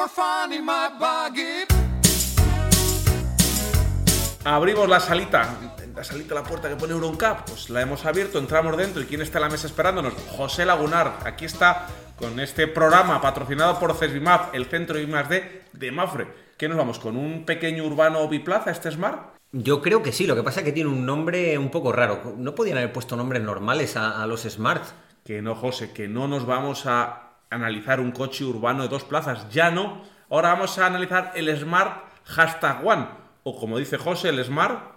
Carry me for fun in my buggy. Abrimos la salita, la salita, la puerta que pone Euroncap, pues la hemos abierto, entramos dentro y ¿quién está en la mesa esperándonos? José Lagunar, aquí está con este programa patrocinado por CESBIMAP, el centro de I+D de Mafre. ¿Qué nos vamos? ¿Con un pequeño urbano biplaza, este Smart? Yo creo que sí, lo que pasa es que tiene un nombre un poco raro. ¿No podían haber puesto nombres normales a, a los Smart? Que no, José, que no nos vamos a analizar un coche urbano de dos plazas, ya no. Ahora vamos a analizar el Smart Hashtag One, o como dice José, el Smart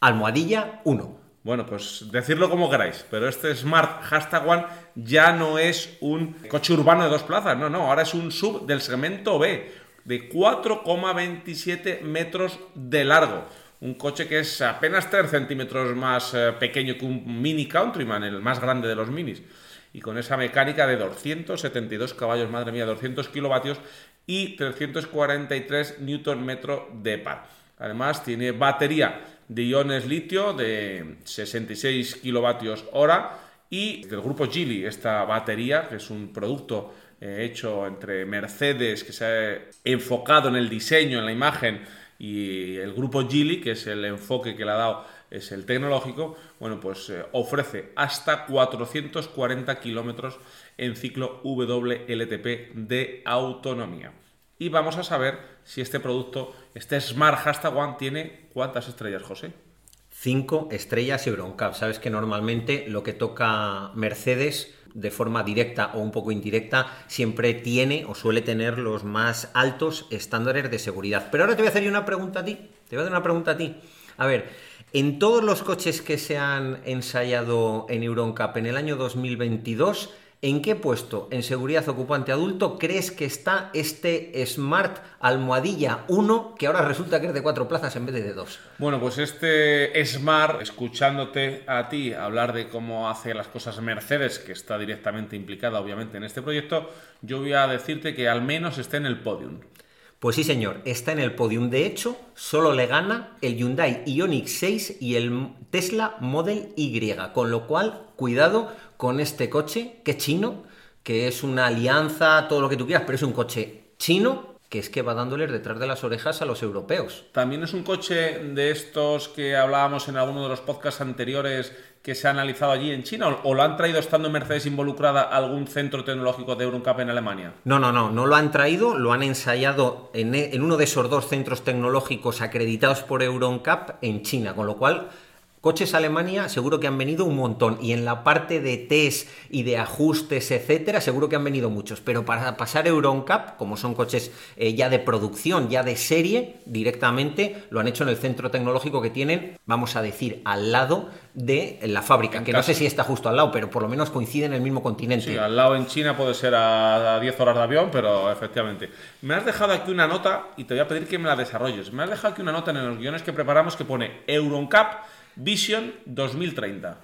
Almohadilla 1. Bueno, pues decirlo como queráis, pero este Smart Hashtag One ya no es un coche urbano de dos plazas, no, no, ahora es un sub del segmento B, de 4,27 metros de largo. Un coche que es apenas 3 centímetros más eh, pequeño que un Mini Countryman, el más grande de los minis. Y con esa mecánica de 272 caballos, madre mía, 200 kilovatios y 343 newton metro de par. Además, tiene batería de iones litio de 66 kilovatios hora y del grupo Geely, esta batería, que es un producto eh, hecho entre Mercedes, que se ha enfocado en el diseño, en la imagen, y el grupo Geely, que es el enfoque que le ha dado, es el tecnológico, bueno, pues eh, ofrece hasta 440 kilómetros en ciclo WLTP de autonomía. Y vamos a saber si este producto, este Smart Hashtag One, tiene cuántas estrellas, José. 5 estrellas Euroncap. Sabes que normalmente lo que toca Mercedes de forma directa o un poco indirecta siempre tiene o suele tener los más altos estándares de seguridad. Pero ahora te voy a hacer una pregunta a ti. Te voy a hacer una pregunta a ti. A ver, en todos los coches que se han ensayado en Euroncap en el año 2022, ¿En qué puesto en seguridad ocupante adulto crees que está este Smart Almohadilla 1 que ahora resulta que es de cuatro plazas en vez de dos? Bueno, pues este Smart, escuchándote a ti hablar de cómo hace las cosas Mercedes, que está directamente implicada obviamente en este proyecto, yo voy a decirte que al menos esté en el podium. Pues sí, señor, está en el podium. De hecho, solo le gana el Hyundai Ioniq 6 y el Tesla Model Y, con lo cual, cuidado con este coche, que es chino, que es una alianza, todo lo que tú quieras, pero es un coche chino que es que va dándoles detrás de las orejas a los europeos. También es un coche de estos que hablábamos en alguno de los podcasts anteriores que se ha analizado allí en China o lo han traído estando Mercedes involucrada algún centro tecnológico de Euroncap en Alemania? No, no, no, no lo han traído, lo han ensayado en, en uno de esos dos centros tecnológicos acreditados por Euroncap en China, con lo cual Coches Alemania seguro que han venido un montón y en la parte de test y de ajustes, etcétera, seguro que han venido muchos, pero para pasar Euroncap, como son coches eh, ya de producción, ya de serie, directamente lo han hecho en el centro tecnológico que tienen, vamos a decir, al lado de la fábrica, En que no sé si está justo al lado, pero por lo menos coincide en el mismo continente. Sí, al lado en China puede ser a a 10 horas de avión, pero efectivamente. Me has dejado aquí una nota y te voy a pedir que me la desarrolles. Me has dejado aquí una nota en los guiones que preparamos que pone Euroncap Vision 2030.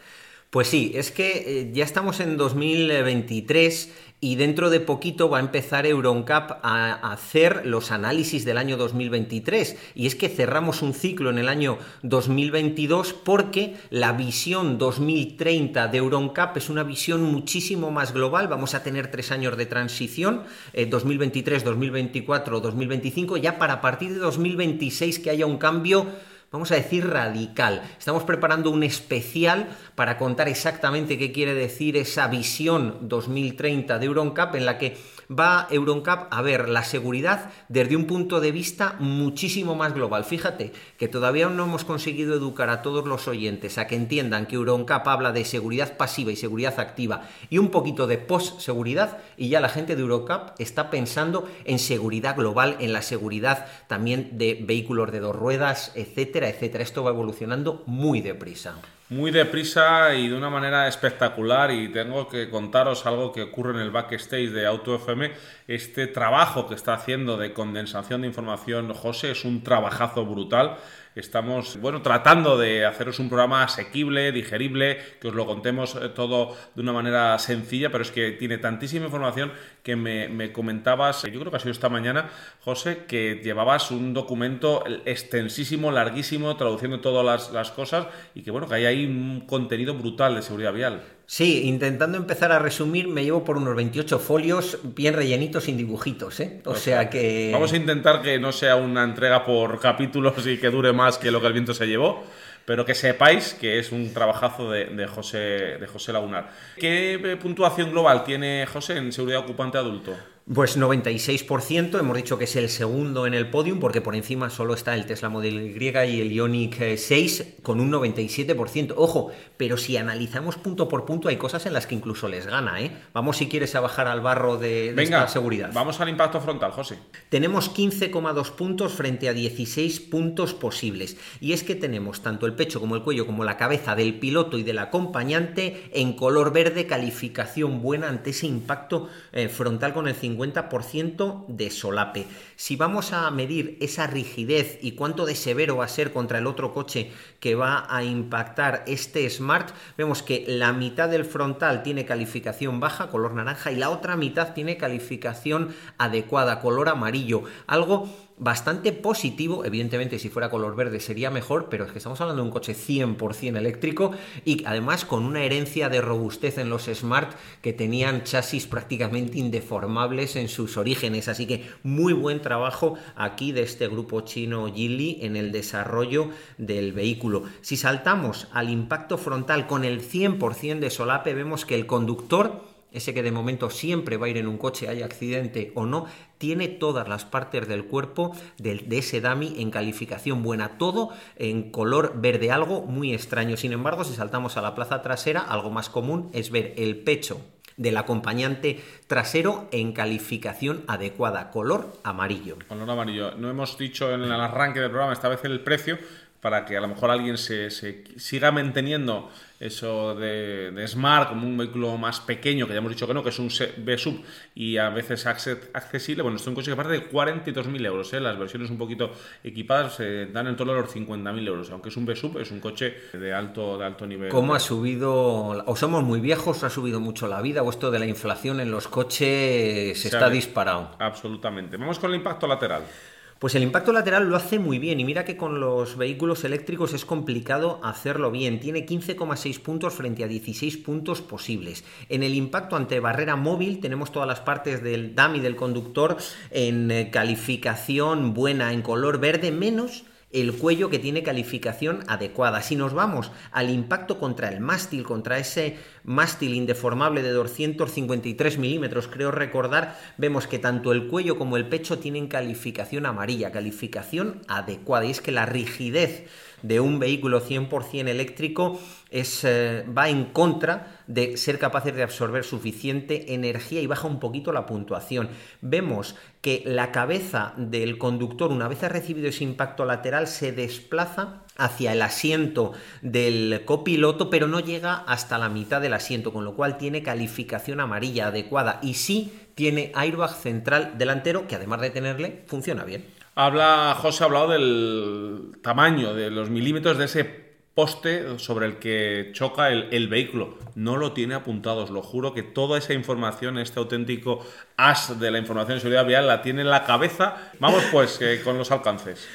Pues sí, es que eh, ya estamos en 2023 y dentro de poquito va a empezar Euroncap a hacer los análisis del año 2023. Y es que cerramos un ciclo en el año 2022 porque la visión 2030 de Euroncap es una visión muchísimo más global. Vamos a tener tres años de transición, eh, 2023, 2024, 2025, ya para partir de 2026 que haya un cambio vamos a decir radical. Estamos preparando un especial para contar exactamente qué quiere decir esa visión 2030 de Euroncap en la que va Euroncap a ver la seguridad desde un punto de vista muchísimo más global. Fíjate que todavía no hemos conseguido educar a todos los oyentes a que entiendan que Euroncap habla de seguridad pasiva y seguridad activa y un poquito de post-seguridad y ya la gente de Euroncap está pensando en seguridad global, en la seguridad también de vehículos de dos ruedas, etcétera, etcétera. Esto va evolucionando muy deprisa. muy deprisa y de una manera espectacular y tengo que contaros algo que ocurre en el backstage de Auto FM. Este trabajo que está haciendo de condensación de información José es un trabajazo brutal. Estamos, bueno, tratando de haceros un programa asequible, digerible, que os lo contemos eh, todo de una manera sencilla, pero es que tiene tantísima información que me, comentabas, yo creo que ha sido esta mañana, José, que llevabas un documento extensísimo, larguísimo, traduciendo todas las, las cosas y que, bueno, que hay ahí un contenido brutal de seguridad vial. Sí, intentando empezar a resumir, me llevo por unos 28 folios bien rellenitos sin dibujitos, ¿eh? O sea que... Vamos a intentar que no sea una entrega por capítulos y que dure más que lo que el viento se llevó, pero que sepáis que es un trabajazo de, José, de José Lagunar. ¿Qué eh, puntuación global tiene José en seguridad ocupante adulto? Pues 96%, hemos dicho que es el segundo en el podium, porque por encima solo está el Tesla Model Y y el Ioniq 6 eh, con un 97%. Ojo, pero si analizamos punto por punto, hay cosas en las que incluso les gana, ¿eh? Vamos, si quieres, a bajar al barro de, esta seguridad. Vamos al impacto frontal, José. Tenemos 15,2 puntos frente a 16 puntos posibles. Y es que tenemos tanto el pecho como el cuello como la cabeza del piloto y del acompañante en color verde, calificación buena ante ese impacto eh, frontal con el 50 50% de solape. Si vamos a medir esa rigidez y cuánto de severo va a ser contra el otro coche que va a impactar este Smart, vemos que la mitad del frontal tiene calificación baja, color naranja, y la otra mitad tiene calificación adecuada, color amarillo. Algo bastante positivo. Evidentemente, si fuera color verde sería mejor, pero es que estamos hablando de un coche 100% eléctrico y además con una herencia de robustez en los Smart que tenían chasis prácticamente indeformables en sus orígenes. Así que muy buen trabajo aquí de este grupo chino Geely en el desarrollo del vehículo. Si saltamos al impacto frontal con el 100% de solape, vemos que el conductor ese que de momento siempre va a ir en un coche, haya accidente o no, tiene todas las partes del cuerpo de, ese dummy en calificación buena, todo en color verde, algo muy extraño. Sin embargo, si saltamos a la plaza trasera, algo más común es ver el pecho del acompañante trasero en calificación adecuada, color amarillo. Color amarillo. No hemos dicho en el arranque del programa esta vez el precio para que a lo mejor alguien se, se siga manteniendo eso de, Smart como un vehículo más pequeño, que ya hemos dicho que no, que es un B-Sub y a veces accesible. Bueno, esto es un coche que parte de 42.000 euros. ¿eh? Las versiones un poquito equipadas se dan en torno a los 50.000 euros. Aunque es un B-Sub, es un coche de alto, de alto nivel. ¿Cómo ha subido, o somos muy viejos, ha subido mucho la vida, o esto de la inflación en los coches se, está disparado? Absolutamente. Vamos con el impacto lateral. Pues el impacto lateral lo hace muy bien y mira que con los vehículos eléctricos es complicado hacerlo bien. Tiene 15,6 puntos frente a 16 puntos posibles. En el impacto ante barrera móvil tenemos todas las partes del dummy del conductor en eh, calificación buena en color verde menos el cuello que tiene calificación adecuada. Si nos vamos al impacto contra el mástil, contra ese mástil indeformable de 253 milímetros, creo recordar, vemos que tanto el cuello como el pecho tienen calificación amarilla, calificación adecuada. Y es que la rigidez de un vehículo 100% eléctrico es, eh, va en contra de ser capaces de absorber suficiente energía y baja un poquito la puntuación. Vemos que la cabeza del conductor, una vez ha recibido ese impacto lateral, se desplaza hacia el asiento del copiloto, pero no llega hasta la mitad del asiento, con lo cual tiene calificación amarilla adecuada y sí tiene airbag central delantero que además de tenerle funciona bien. Habla, José ha hablado del tamaño, de los milímetros de ese poste sobre el que choca el, vehículo. No lo tiene apuntado, os lo juro que toda esa información, este auténtico as de la información de seguridad vial, la tiene en la cabeza. Vamos pues con los alcances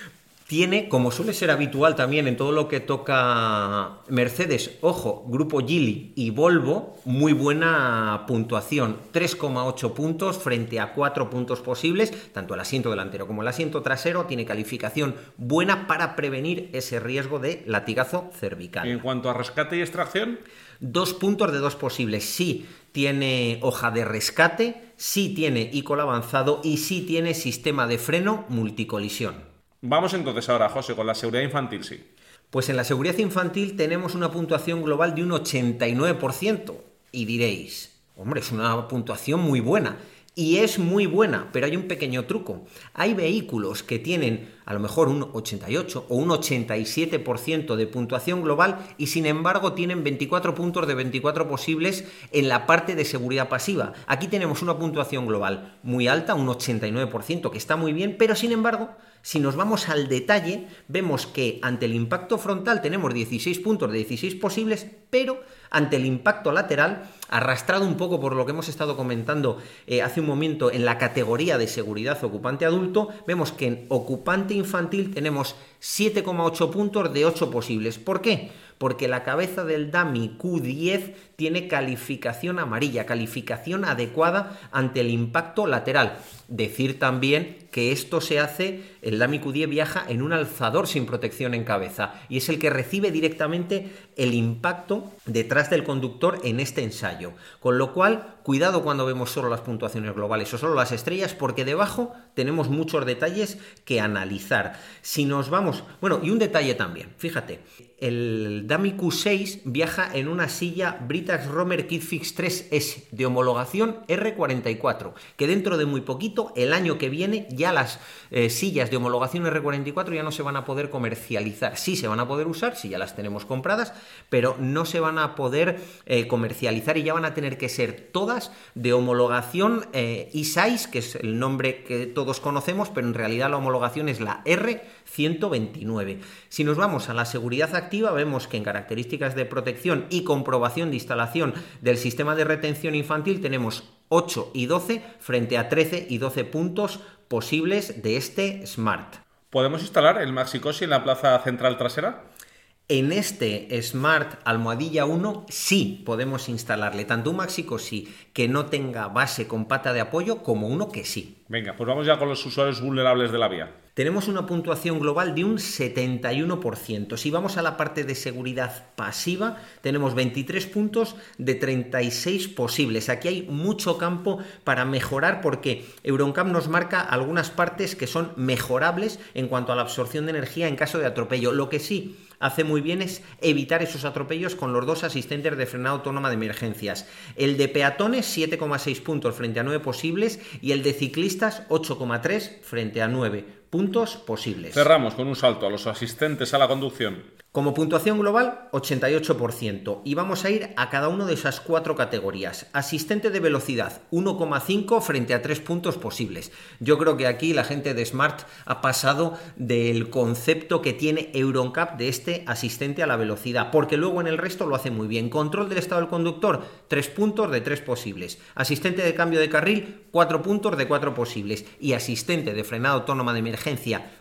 tiene, como suele ser habitual también en todo lo que toca Mercedes, ojo, Grupo Gili y Volvo, muy buena puntuación, 3,8 puntos frente a 4 puntos posibles, tanto el asiento delantero como el asiento trasero tiene calificación buena para prevenir ese riesgo de latigazo cervical. ¿Y en cuanto a rescate y extracción? Dos puntos de dos posibles, sí tiene hoja de rescate, sí tiene ICOL avanzado y sí tiene sistema de freno multicolisión. Vamos entonces ahora, José, con la seguridad infantil, sí. Pues en la seguridad infantil tenemos una puntuación global de un 89%. Y diréis, hombre, es una puntuación muy buena. y es muy buena, pero hay un pequeño truco. Hay vehículos que tienen a lo mejor un 88 o un 87% de puntuación global y sin embargo tienen 24 puntos de 24 posibles en la parte de seguridad pasiva. Aquí tenemos una puntuación global muy alta, un 89%, que está muy bien, pero sin embargo si nos vamos al detalle, vemos que ante el impacto frontal tenemos 16 puntos de 16 posibles, pero ante el impacto lateral, arrastrado un poco por lo que hemos estado comentando eh, hace un momento en la categoría de seguridad ocupante adulto, vemos que en ocupante infantil tenemos 7,8 puntos de 8 posibles. ¿Por qué? Porque la cabeza del DAMI Q10 tiene calificación amarilla, calificación adecuada ante el impacto lateral. Decir también que esto se hace, el DAMI Q10 viaja en un alzador sin protección en cabeza y es el que recibe directamente el impacto detrás del conductor en este ensayo. Con lo cual, cuidado cuando vemos solo las puntuaciones globales o solo las estrellas porque debajo tenemos muchos detalles que analizar. Si nos vamos, bueno, y un detalle también, fíjate, el Dami Q6 viaja en una silla Britax Romer Kitfix 3S de homologación R44, que dentro de muy poquito, el año que viene, ya las eh, sillas de homologación R44 ya no se van a poder comercializar. Sí se van a poder usar, si ya las tenemos compradas, pero no se van a poder eh, comercializar y ya van a tener que ser todas de homologación eh, E6, que es el nombre que todos conocemos, pero en realidad la homologación es la R129. Si nos vamos a la seguridad activa, vemos que en características de protección y comprobación de instalación del sistema de retención infantil tenemos 8 y 12 frente a 13 y 12 puntos posibles de este Smart. ¿Podemos instalar el MaxiCosi en la plaza central trasera? En este Smart Almohadilla 1 sí podemos instalarle tanto un MaxiCosi que no tenga base con pata de apoyo como uno que sí. Venga, pues vamos ya con los usuarios vulnerables de la vía tenemos una puntuación global de un 71%. Si vamos a la parte de seguridad pasiva, tenemos 23 puntos de 36 posibles. Aquí hay mucho campo para mejorar porque Euroncap nos marca algunas partes que son mejorables en cuanto a la absorción de energía en caso de atropello. Lo que sí hace muy bien es evitar esos atropellos con los dos asistentes de frenado autónoma de emergencias. El de peatones 7,6 puntos frente a 9 posibles y el de ciclistas 8,3 frente a 9 puntos posibles. Cerramos con un salto a los asistentes a la conducción. Como puntuación global, 88%. Y vamos a ir a cada una de esas cuatro categorías. Asistente de velocidad, 1,5 frente a 3 puntos posibles. Yo creo que aquí la gente de Smart ha pasado del concepto que tiene Euroncap de este asistente a la velocidad, porque luego en el resto lo hace muy bien. Control del estado del conductor, 3 puntos de 3 posibles. Asistente de cambio de carril, 4 puntos de 4 posibles. Y asistente de frenado autónoma de emergencia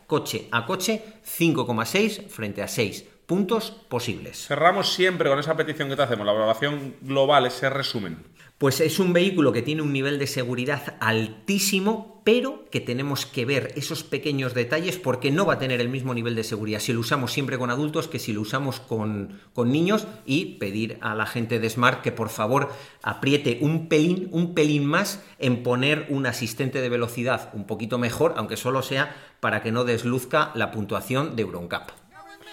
coche a coche, 5,6 frente a 6 puntos posibles. Cerramos siempre con esa petición que te hacemos, la valoración global, ese resumen. Pues es un vehículo que tiene un nivel de seguridad altísimo, pero que tenemos que ver esos pequeños detalles porque no va a tener el mismo nivel de seguridad si lo usamos siempre con adultos que si lo usamos con, con niños y pedir a la gente de Smart que por favor apriete un pelín, un pelín más en poner un asistente de velocidad un poquito mejor, aunque solo sea para que no desluzca la puntuación de Euroncap.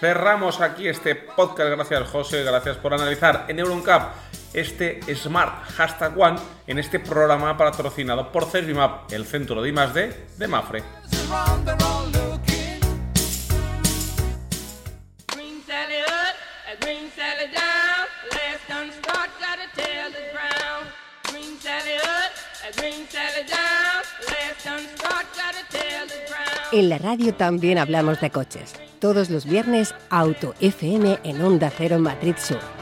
Cerramos aquí este podcast. Gracias, José. Gracias por analizar en Euroncap este Smart Hashtag One en este programa patrocinado por Servimap, el centro de I+D de Mafre. En la radio también hablamos de coches. Todos los viernes, Auto FM en Onda Cero Madrid Sur.